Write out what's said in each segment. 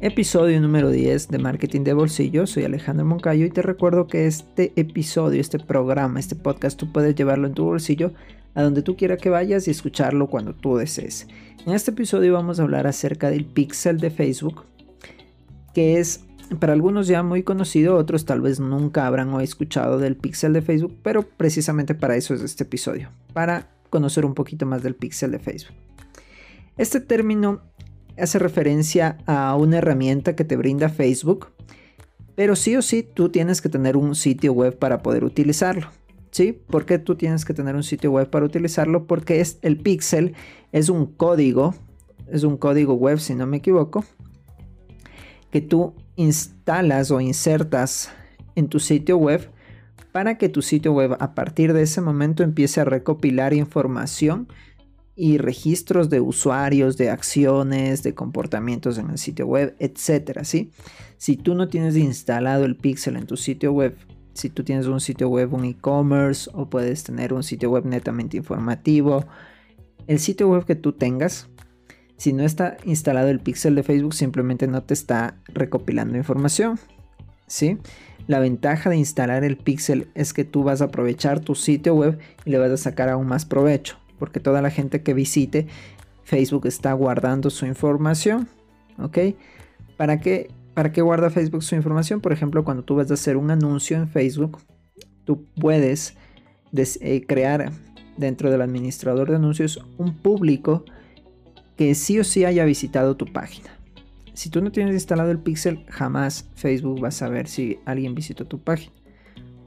Episodio número 10 de Marketing de Bolsillo. Soy Alejandro Moncayo y te recuerdo que este episodio, este programa, este podcast, tú puedes llevarlo en tu bolsillo a donde tú quieras que vayas y escucharlo cuando tú desees. En este episodio vamos a hablar acerca del pixel de Facebook, que es para algunos ya muy conocido, otros tal vez nunca habrán escuchado del pixel de Facebook, pero precisamente para eso es este episodio, para conocer un poquito más del pixel de Facebook. Este término hace referencia a una herramienta que te brinda Facebook, pero sí o sí tú tienes que tener un sitio web para poder utilizarlo. ¿Sí? ¿Por qué tú tienes que tener un sitio web para utilizarlo? Porque es, el pixel es un código, es un código web si no me equivoco, que tú instalas o insertas en tu sitio web para que tu sitio web a partir de ese momento empiece a recopilar información y registros de usuarios, de acciones, de comportamientos en el sitio web, etcétera, ¿sí? Si tú no tienes instalado el pixel en tu sitio web, si tú tienes un sitio web, un e-commerce o puedes tener un sitio web netamente informativo, el sitio web que tú tengas, si no está instalado el pixel de Facebook, simplemente no te está recopilando información, ¿sí? La ventaja de instalar el pixel es que tú vas a aprovechar tu sitio web y le vas a sacar aún más provecho porque toda la gente que visite Facebook está guardando su información, ¿ok? ¿Para qué, ¿Para qué guarda Facebook su información? Por ejemplo, cuando tú vas a hacer un anuncio en Facebook, tú puedes eh, crear dentro del administrador de anuncios un público que sí o sí haya visitado tu página. Si tú no tienes instalado el pixel, jamás Facebook va a saber si alguien visitó tu página.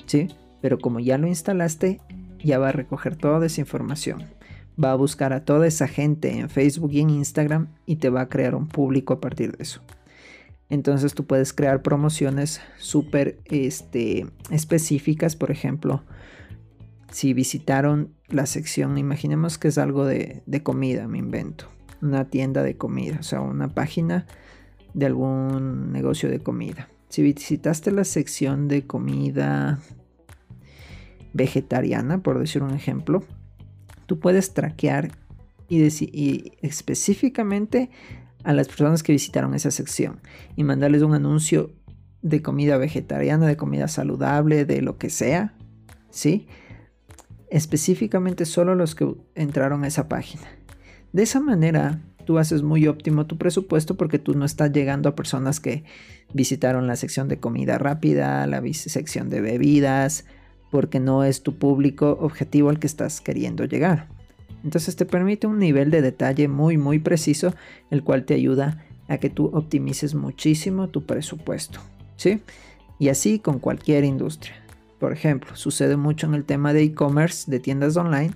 ¿Sí? Pero como ya lo instalaste, ya va a recoger toda esa información va a buscar a toda esa gente en Facebook y en Instagram y te va a crear un público a partir de eso. Entonces tú puedes crear promociones súper este, específicas, por ejemplo, si visitaron la sección, imaginemos que es algo de, de comida, me invento, una tienda de comida, o sea, una página de algún negocio de comida. Si visitaste la sección de comida vegetariana, por decir un ejemplo, tú puedes traquear y, y específicamente a las personas que visitaron esa sección y mandarles un anuncio de comida vegetariana, de comida saludable, de lo que sea, ¿sí? Específicamente solo los que entraron a esa página. De esa manera, tú haces muy óptimo tu presupuesto porque tú no estás llegando a personas que visitaron la sección de comida rápida, la sección de bebidas, porque no es tu público objetivo al que estás queriendo llegar. Entonces te permite un nivel de detalle muy muy preciso, el cual te ayuda a que tú optimices muchísimo tu presupuesto, ¿sí? Y así con cualquier industria. Por ejemplo, sucede mucho en el tema de e-commerce, de tiendas online,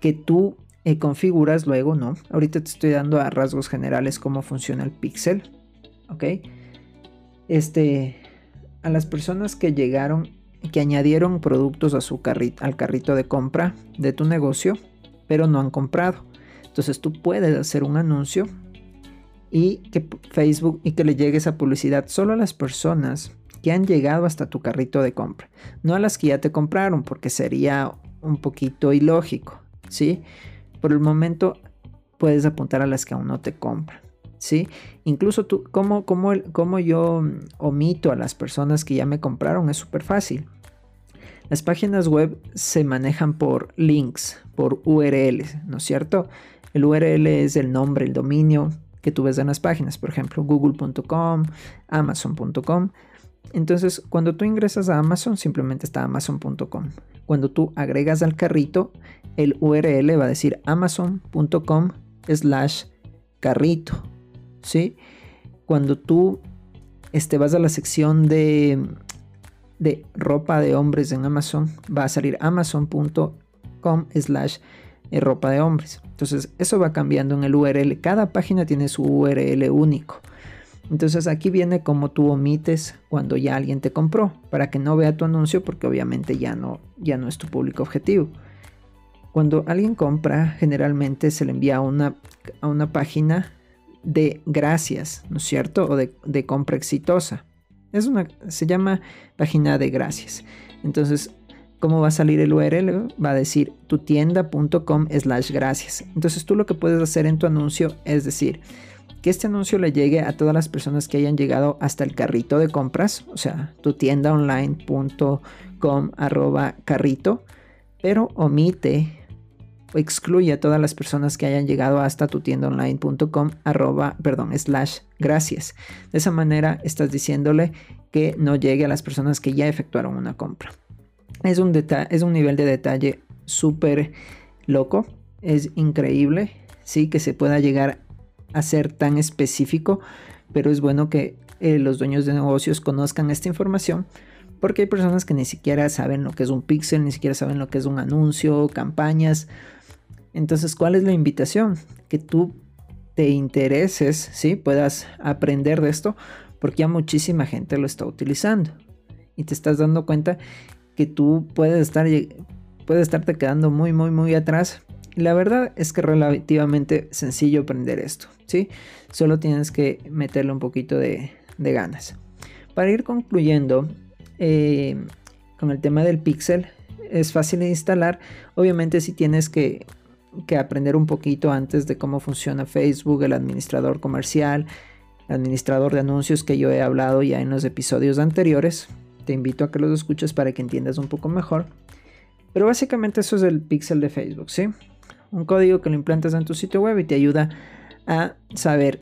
que tú eh, configuras luego, ¿no? Ahorita te estoy dando a rasgos generales cómo funciona el pixel, ¿ok? Este, a las personas que llegaron que añadieron productos a su al carrito de compra de tu negocio, pero no han comprado. Entonces tú puedes hacer un anuncio y que Facebook y que le llegue esa publicidad solo a las personas que han llegado hasta tu carrito de compra, no a las que ya te compraron, porque sería un poquito ilógico, ¿sí? Por el momento puedes apuntar a las que aún no te compran. ¿Sí? Incluso tú, ¿cómo, cómo, yo omito a las personas que ya me compraron? Es súper fácil. Las páginas web se manejan por links, por URLs, ¿no es cierto? El URL es el nombre, el dominio que tú ves en las páginas, por ejemplo, google.com, amazon.com. Entonces, cuando tú ingresas a Amazon, simplemente está amazon.com. Cuando tú agregas al carrito, el URL va a decir amazon.com slash carrito ¿sí? Cuando tú este, vas a la sección de, de ropa de hombres en Amazon, va a salir amazon.com slash eh, ropa de hombres. Entonces eso va cambiando en el URL. Cada página tiene su URL único. Entonces aquí viene como tú omites cuando ya alguien te compró para que no vea tu anuncio porque obviamente ya no, ya no es tu público objetivo. Cuando alguien compra generalmente se le envía una, a una página de gracias, ¿no es cierto? O de, compra exitosa. Es una, se llama página de gracias. Entonces, ¿cómo va a salir el URL? Va a decir tutienda.com slash gracias. Entonces tú lo que puedes hacer en tu anuncio es decir, que este anuncio le llegue a todas las personas que hayan llegado hasta el carrito de compras, o sea, tu tienda online.com arroba carrito, pero omite excluye a todas las personas que hayan llegado hasta tu tienda online.com arroba, perdón, slash gracias. De esa manera estás diciéndole que no llegue a las personas que ya efectuaron una compra. Es un, es un nivel de detalle súper loco, es increíble, sí, que se pueda llegar a ser tan específico, pero es bueno que eh, los dueños de negocios conozcan esta información porque hay personas que ni siquiera saben lo que es un pixel, ni siquiera saben lo que es un anuncio, campañas. Entonces, ¿cuál es la invitación? Que tú te intereses, ¿sí? Puedas aprender de esto, porque ya muchísima gente lo está utilizando. Y te estás dando cuenta que tú puedes estar puedes estarte quedando muy muy muy atrás. La verdad es que es relativamente sencillo aprender esto, ¿sí? Solo tienes que meterle un poquito de, ganas. Para ir concluyendo eh, con el tema del pixel, es fácil de instalar. Obviamente si tienes que, que aprender un poquito antes de cómo funciona Facebook, el administrador comercial, administrador de anuncios que yo he hablado ya en los episodios anteriores. Te invito a que los escuches para que entiendas un poco mejor. Pero básicamente eso es el pixel de Facebook, ¿sí? Un código que lo implantas en tu sitio web y te ayuda a saber,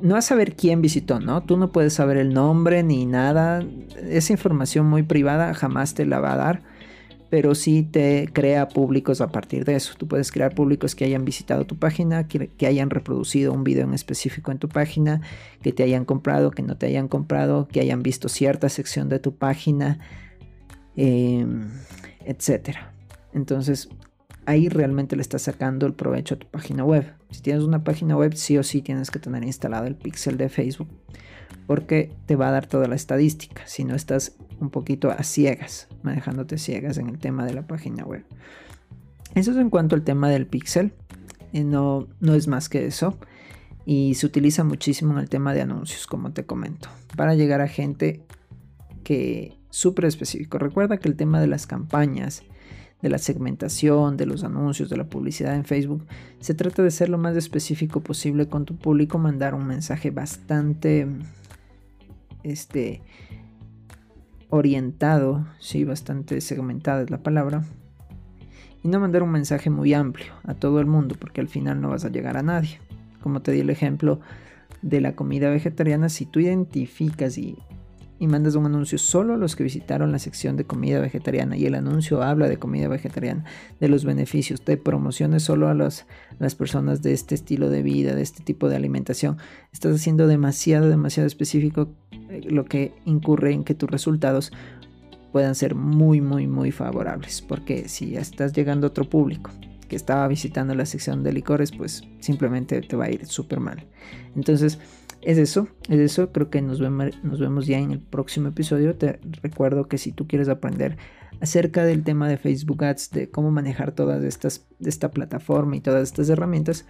no a saber quién visitó, ¿no? Tú no puedes saber el nombre ni nada. Esa información muy privada jamás te la va a dar pero sí te crea públicos a partir de eso. Tú puedes crear públicos que hayan visitado tu página, que, hayan reproducido un video en específico en tu página, que te hayan comprado, que no te hayan comprado, que hayan visto cierta sección de tu página, em, etcétera. Entonces, ahí realmente le estás sacando el provecho a tu página web. Si tienes una página web, sí o sí tienes que tener instalado el pixel de Facebook porque te va a dar toda la estadística. Si no estás un poquito a ciegas, manejándote ciegas en el tema de la página web. Eso es en cuanto al tema del pixel. Y no, no es más que eso. Y se utiliza muchísimo en el tema de anuncios, como te comento, para llegar a gente que súper específico. Recuerda que el tema de las campañas, de la segmentación, de los anuncios, de la publicidad en Facebook, se trata de ser lo más específico posible con tu público, mandar un mensaje bastante este orientado, sí, bastante segmentado es la palabra, y no mandar un mensaje muy amplio a todo el mundo, porque al final no vas a llegar a nadie. Como te di el ejemplo de la comida vegetariana, si tú identificas y y mandas un anuncio solo a los que visitaron la sección de comida vegetariana y el anuncio habla de comida vegetariana, de los beneficios, de promociones solo a las personas de este estilo de vida, de este tipo de alimentación, estás haciendo demasiado, demasiado específico lo que incurre en que tus resultados puedan ser muy, muy, muy favorables, porque si ya estás llegando a otro público que estaba visitando la sección de licores, pues simplemente te va a ir súper mal. Entonces, es eso, es eso. Creo que nos vemos, nos vemos ya en el próximo episodio. Te recuerdo que si tú quieres aprender acerca del tema de Facebook Ads, de cómo manejar todas estas, esta plataforma y todas estas herramientas,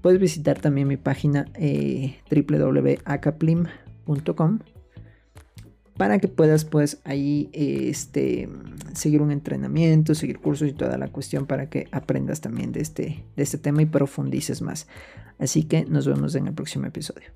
puedes visitar también mi página eh, www.acaplim.com para que puedas pues ahí este, seguir un entrenamiento, seguir cursos y toda la cuestión para que aprendas también de este, de este tema y profundices más. Así que nos vemos en el próximo episodio.